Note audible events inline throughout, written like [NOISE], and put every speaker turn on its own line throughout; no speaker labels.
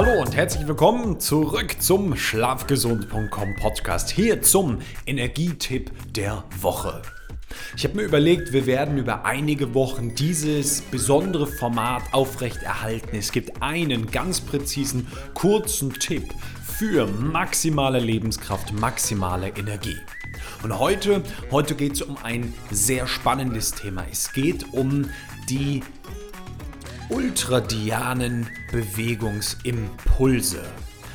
Hallo und herzlich willkommen zurück zum Schlafgesund.com Podcast. Hier zum Energietipp der Woche. Ich habe mir überlegt, wir werden über einige Wochen dieses besondere Format aufrechterhalten. Es gibt einen ganz präzisen, kurzen Tipp für maximale Lebenskraft, maximale Energie. Und heute, heute geht es um ein sehr spannendes Thema. Es geht um die ultradianen Bewegungsimpulse.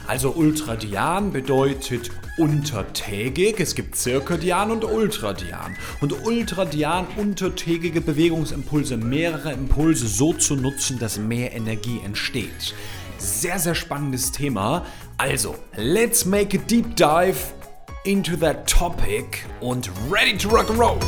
Also ultradian bedeutet untertägig. Es gibt zirkadian und ultradian. Und ultradian untertägige Bewegungsimpulse, mehrere Impulse so zu nutzen, dass mehr Energie entsteht. Sehr, sehr spannendes Thema. Also, let's make a deep dive into that topic und ready to rock and roll.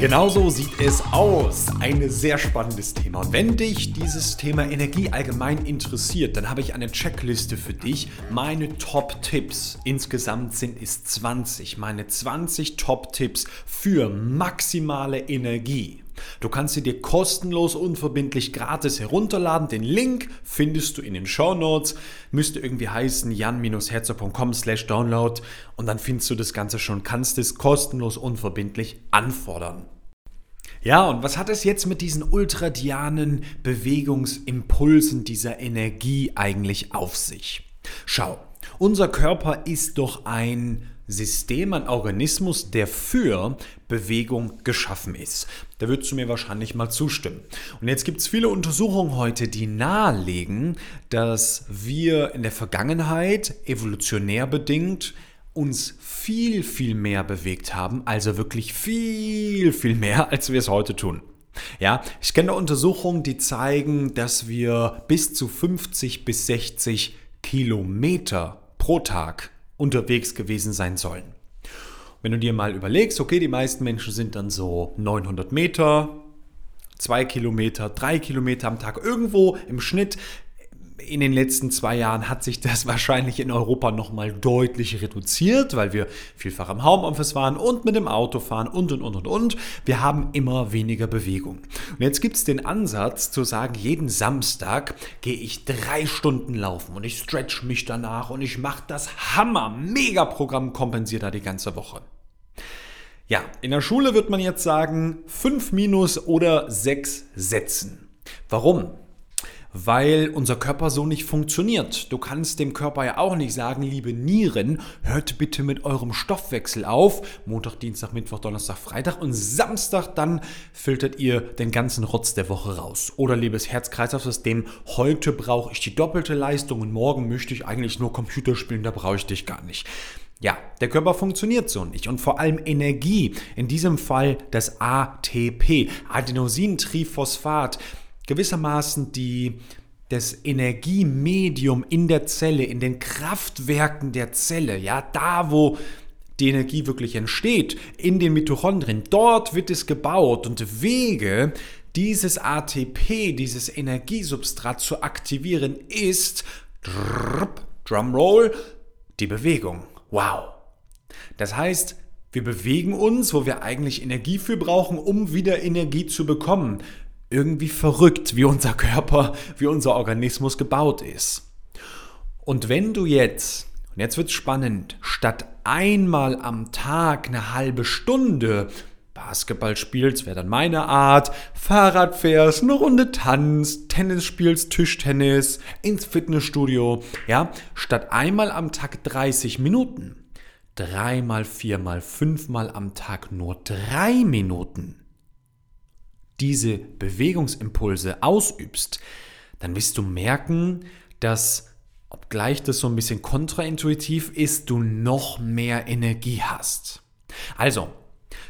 Genauso sieht es aus. Ein sehr spannendes Thema. Und wenn dich dieses Thema Energie allgemein interessiert, dann habe ich eine Checkliste für dich. Meine Top-Tipps, insgesamt sind es 20. Meine 20 Top-Tipps für maximale Energie. Du kannst sie dir kostenlos, unverbindlich, gratis herunterladen. Den Link findest du in den Show Notes. Müsste irgendwie heißen jan-herzer.com slash download und dann findest du das Ganze schon, kannst es kostenlos, unverbindlich anfordern. Ja, und was hat es jetzt mit diesen ultradianen Bewegungsimpulsen, dieser Energie eigentlich auf sich? Schau, unser Körper ist doch ein System, ein Organismus, der für Bewegung geschaffen ist. Da würdest du mir wahrscheinlich mal zustimmen. Und jetzt gibt es viele Untersuchungen heute, die nahelegen, dass wir in der Vergangenheit evolutionär bedingt uns viel, viel mehr bewegt haben, also wirklich viel, viel mehr, als wir es heute tun. Ja, ich kenne Untersuchungen, die zeigen, dass wir bis zu 50 bis 60 Kilometer pro Tag unterwegs gewesen sein sollen. Wenn du dir mal überlegst, okay, die meisten Menschen sind dann so 900 Meter, 2 Kilometer, 3 Kilometer am Tag, irgendwo im Schnitt in den letzten zwei Jahren hat sich das [LAUGHS] wahrscheinlich in Europa nochmal deutlich reduziert, weil wir vielfach am Homeoffice waren und mit dem Auto fahren und und und und und. Wir haben immer weniger Bewegung. Und jetzt gibt es den Ansatz zu sagen, jeden Samstag gehe ich drei Stunden laufen und ich stretch mich danach und ich mache das Hammer-Mega-Programm kompensiert da die ganze Woche. Ja, in der Schule wird man jetzt sagen, fünf minus oder sechs Sätzen. Warum? Weil unser Körper so nicht funktioniert. Du kannst dem Körper ja auch nicht sagen, liebe Nieren, hört bitte mit eurem Stoffwechsel auf. Montag, Dienstag, Mittwoch, Donnerstag, Freitag und Samstag dann filtert ihr den ganzen Rotz der Woche raus. Oder liebes Herz-Kreislauf-System, heute brauche ich die doppelte Leistung und morgen möchte ich eigentlich nur Computer spielen, da brauche ich dich gar nicht. Ja, der Körper funktioniert so nicht und vor allem Energie, in diesem Fall das ATP, Adenosintriphosphat gewissermaßen die, das Energiemedium in der Zelle, in den Kraftwerken der Zelle, ja, da wo die Energie wirklich entsteht, in den Mitochondrien, dort wird es gebaut und Wege, dieses ATP, dieses Energiesubstrat zu aktivieren, ist, Drumroll, die Bewegung. Wow. Das heißt, wir bewegen uns, wo wir eigentlich Energie für brauchen, um wieder Energie zu bekommen irgendwie verrückt, wie unser Körper, wie unser Organismus gebaut ist. Und wenn du jetzt, und jetzt wird es spannend, statt einmal am Tag eine halbe Stunde Basketball spielst, wäre dann meine Art, Fahrrad fährst, eine Runde tanzt, Tennis spielst, Tischtennis, ins Fitnessstudio, ja, statt einmal am Tag 30 Minuten, dreimal, viermal, fünfmal am Tag nur drei Minuten diese Bewegungsimpulse ausübst, dann wirst du merken, dass, obgleich das so ein bisschen kontraintuitiv ist, du noch mehr Energie hast. Also,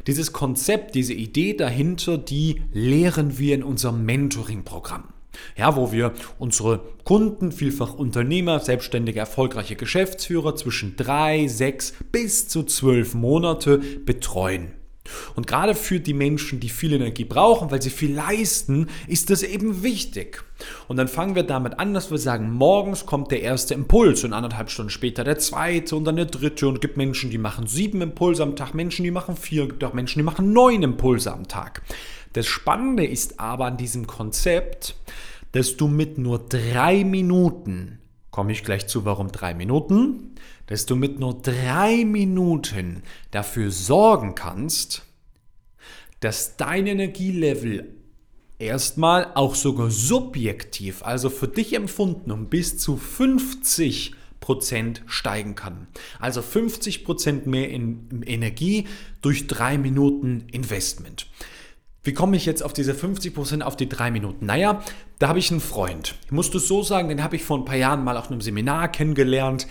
dieses Konzept, diese Idee dahinter, die lehren wir in unserem Mentoring-Programm. Ja, wo wir unsere Kunden, vielfach Unternehmer, selbstständige, erfolgreiche Geschäftsführer zwischen drei, sechs bis zu zwölf Monate betreuen. Und gerade für die Menschen, die viel Energie brauchen, weil sie viel leisten, ist das eben wichtig. Und dann fangen wir damit an, dass wir sagen, morgens kommt der erste Impuls und anderthalb Stunden später der zweite und dann der dritte. Und gibt Menschen, die machen sieben Impulse am Tag, Menschen, die machen vier, gibt auch Menschen, die machen neun Impulse am Tag. Das Spannende ist aber an diesem Konzept, dass du mit nur drei Minuten, komme ich gleich zu, warum drei Minuten, dass du mit nur drei Minuten dafür sorgen kannst, dass dein Energielevel erstmal auch sogar subjektiv, also für dich empfunden, um bis zu 50 Prozent steigen kann. Also 50 Prozent mehr in Energie durch drei Minuten Investment. Wie komme ich jetzt auf diese 50% auf die drei Minuten? Naja, da habe ich einen Freund. Ich muss das so sagen, den habe ich vor ein paar Jahren mal auf einem Seminar kennengelernt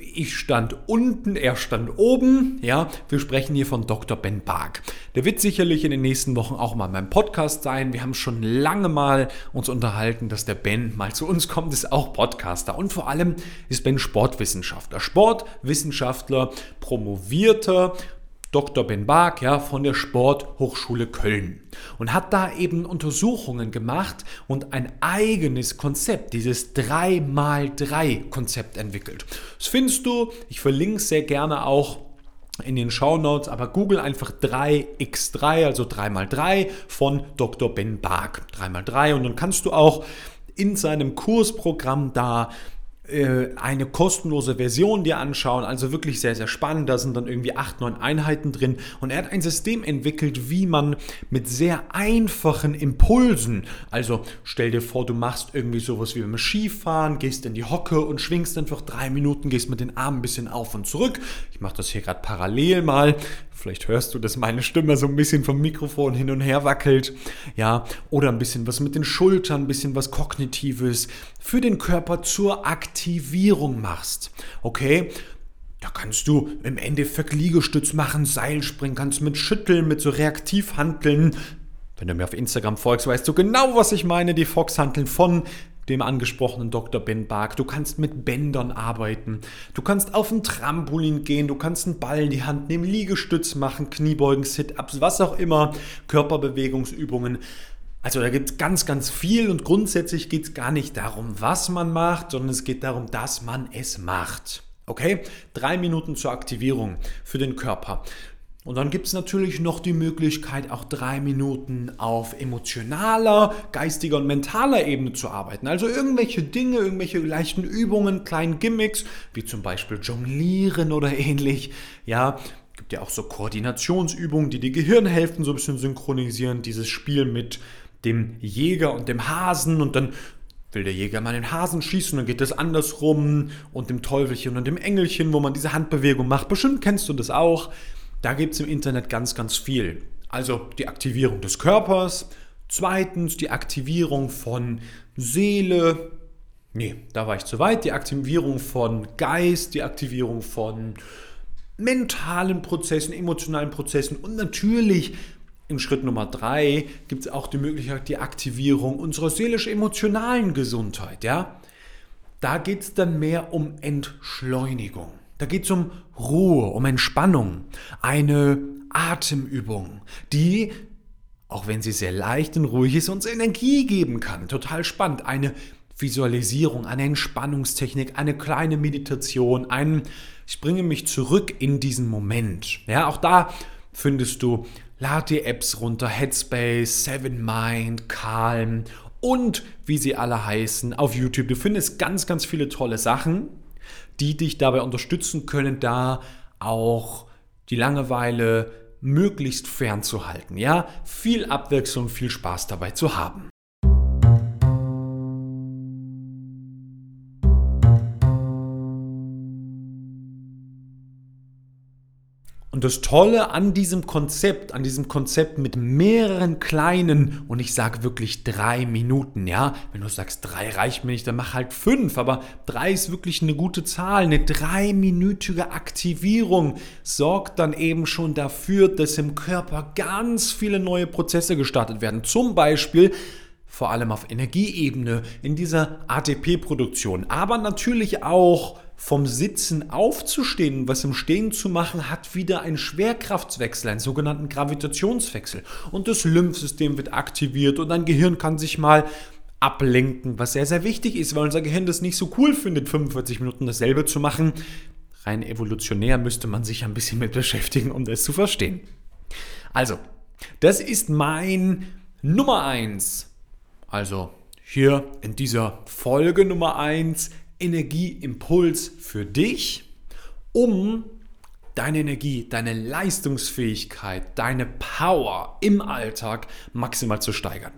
ich stand unten, er stand oben. Ja, wir sprechen hier von Dr. Ben Bark. Der wird sicherlich in den nächsten Wochen auch mal in meinem Podcast sein. Wir haben schon lange mal uns unterhalten, dass der Ben mal zu uns kommt, ist auch Podcaster und vor allem ist Ben Sportwissenschaftler. Sportwissenschaftler, promovierter Dr. Ben Bark ja, von der Sporthochschule Köln und hat da eben Untersuchungen gemacht und ein eigenes Konzept, dieses 3x3-Konzept entwickelt. Das findest du, ich verlinke es sehr gerne auch in den Show Notes, aber google einfach 3x3, also 3x3 von Dr. Ben Bark. 3x3 und dann kannst du auch in seinem Kursprogramm da eine kostenlose Version dir anschauen. Also wirklich sehr, sehr spannend. Da sind dann irgendwie acht, neun Einheiten drin. Und er hat ein System entwickelt, wie man mit sehr einfachen Impulsen, also stell dir vor, du machst irgendwie sowas wie beim Skifahren, gehst in die Hocke und schwingst einfach drei Minuten, gehst mit den Armen ein bisschen auf und zurück. Ich mache das hier gerade parallel mal. Vielleicht hörst du, dass meine Stimme so ein bisschen vom Mikrofon hin und her wackelt. Ja, oder ein bisschen was mit den Schultern, ein bisschen was Kognitives für den Körper zur Aktivierung machst. Okay? Da kannst du im Endeffekt Liegestütz machen, Seilspringen, kannst mit Schütteln, mit so Reaktivhanteln. Wenn du mir auf Instagram folgst, weißt du genau, was ich meine. Die Foxhanteln von dem angesprochenen Dr. Ben Bark. Du kannst mit Bändern arbeiten. Du kannst auf ein Trampolin gehen. Du kannst einen Ball in die Hand nehmen, Liegestütz machen, Kniebeugen, Sit-Ups, was auch immer, Körperbewegungsübungen. Also da gibt es ganz, ganz viel und grundsätzlich geht es gar nicht darum, was man macht, sondern es geht darum, dass man es macht. Okay? Drei Minuten zur Aktivierung für den Körper. Und dann gibt es natürlich noch die Möglichkeit, auch drei Minuten auf emotionaler, geistiger und mentaler Ebene zu arbeiten. Also irgendwelche Dinge, irgendwelche leichten Übungen, kleinen Gimmicks, wie zum Beispiel Jonglieren oder ähnlich. Ja, gibt ja auch so Koordinationsübungen, die die Gehirnhälften so ein bisschen synchronisieren. Dieses Spiel mit dem Jäger und dem Hasen und dann will der Jäger mal den Hasen schießen, dann geht das andersrum und dem Teufelchen und dem Engelchen, wo man diese Handbewegung macht. Bestimmt kennst du das auch. Da gibt es im Internet ganz, ganz viel. Also die Aktivierung des Körpers, zweitens die Aktivierung von Seele, nee, da war ich zu weit, die Aktivierung von Geist, die Aktivierung von mentalen Prozessen, emotionalen Prozessen und natürlich im Schritt Nummer drei gibt es auch die Möglichkeit, die Aktivierung unserer seelisch-emotionalen Gesundheit. Ja? Da geht es dann mehr um Entschleunigung. Da geht es um Ruhe, um Entspannung, eine Atemübung, die, auch wenn sie sehr leicht und ruhig ist, uns Energie geben kann. Total spannend. Eine Visualisierung, eine Entspannungstechnik, eine kleine Meditation, ein Ich bringe mich zurück in diesen Moment. Ja, auch da findest du, lad die Apps runter, Headspace, Seven Mind, Calm und wie sie alle heißen auf YouTube. Du findest ganz, ganz viele tolle Sachen die dich dabei unterstützen können, da auch die Langeweile möglichst fernzuhalten. Ja, viel Abwechslung, viel Spaß dabei zu haben. Und das Tolle an diesem Konzept, an diesem Konzept mit mehreren kleinen, und ich sage wirklich drei Minuten, ja, wenn du sagst, drei reicht mir nicht, dann mach halt fünf, aber drei ist wirklich eine gute Zahl. Eine dreiminütige Aktivierung sorgt dann eben schon dafür, dass im Körper ganz viele neue Prozesse gestartet werden. Zum Beispiel vor allem auf Energieebene in dieser ATP-Produktion, aber natürlich auch vom Sitzen aufzustehen und was im Stehen zu machen, hat wieder einen Schwerkraftswechsel, einen sogenannten Gravitationswechsel. Und das Lymphsystem wird aktiviert und dein Gehirn kann sich mal ablenken, was sehr, sehr wichtig ist, weil unser Gehirn das nicht so cool findet, 45 Minuten dasselbe zu machen. Rein evolutionär müsste man sich ein bisschen mit beschäftigen, um das zu verstehen. Also, das ist mein Nummer 1. Also, hier in dieser Folge Nummer 1 Energieimpuls für dich, um deine Energie, deine Leistungsfähigkeit, deine Power im Alltag maximal zu steigern.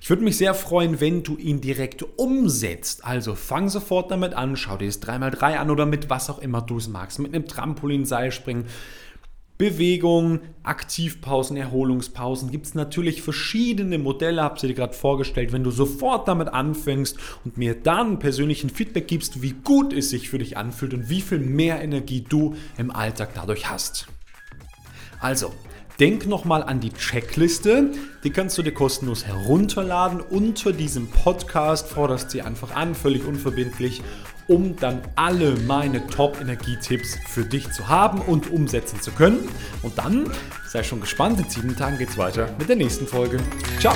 Ich würde mich sehr freuen, wenn du ihn direkt umsetzt. Also fang sofort damit an, schau dir das 3x3 an oder mit was auch immer du es magst. Mit einem Trampolinseil springen, Bewegung, Aktivpausen, Erholungspausen gibt es natürlich verschiedene Modelle, habe sie dir gerade vorgestellt. Wenn du sofort damit anfängst und mir dann persönlichen Feedback gibst, wie gut es sich für dich anfühlt und wie viel mehr Energie du im Alltag dadurch hast. Also, denk nochmal an die Checkliste. Die kannst du dir kostenlos herunterladen. Unter diesem Podcast forderst sie einfach an, völlig unverbindlich um dann alle meine Top-Energietipps für dich zu haben und umsetzen zu können. Und dann sei schon gespannt, in sieben Tagen geht es weiter mit der nächsten Folge. Ciao!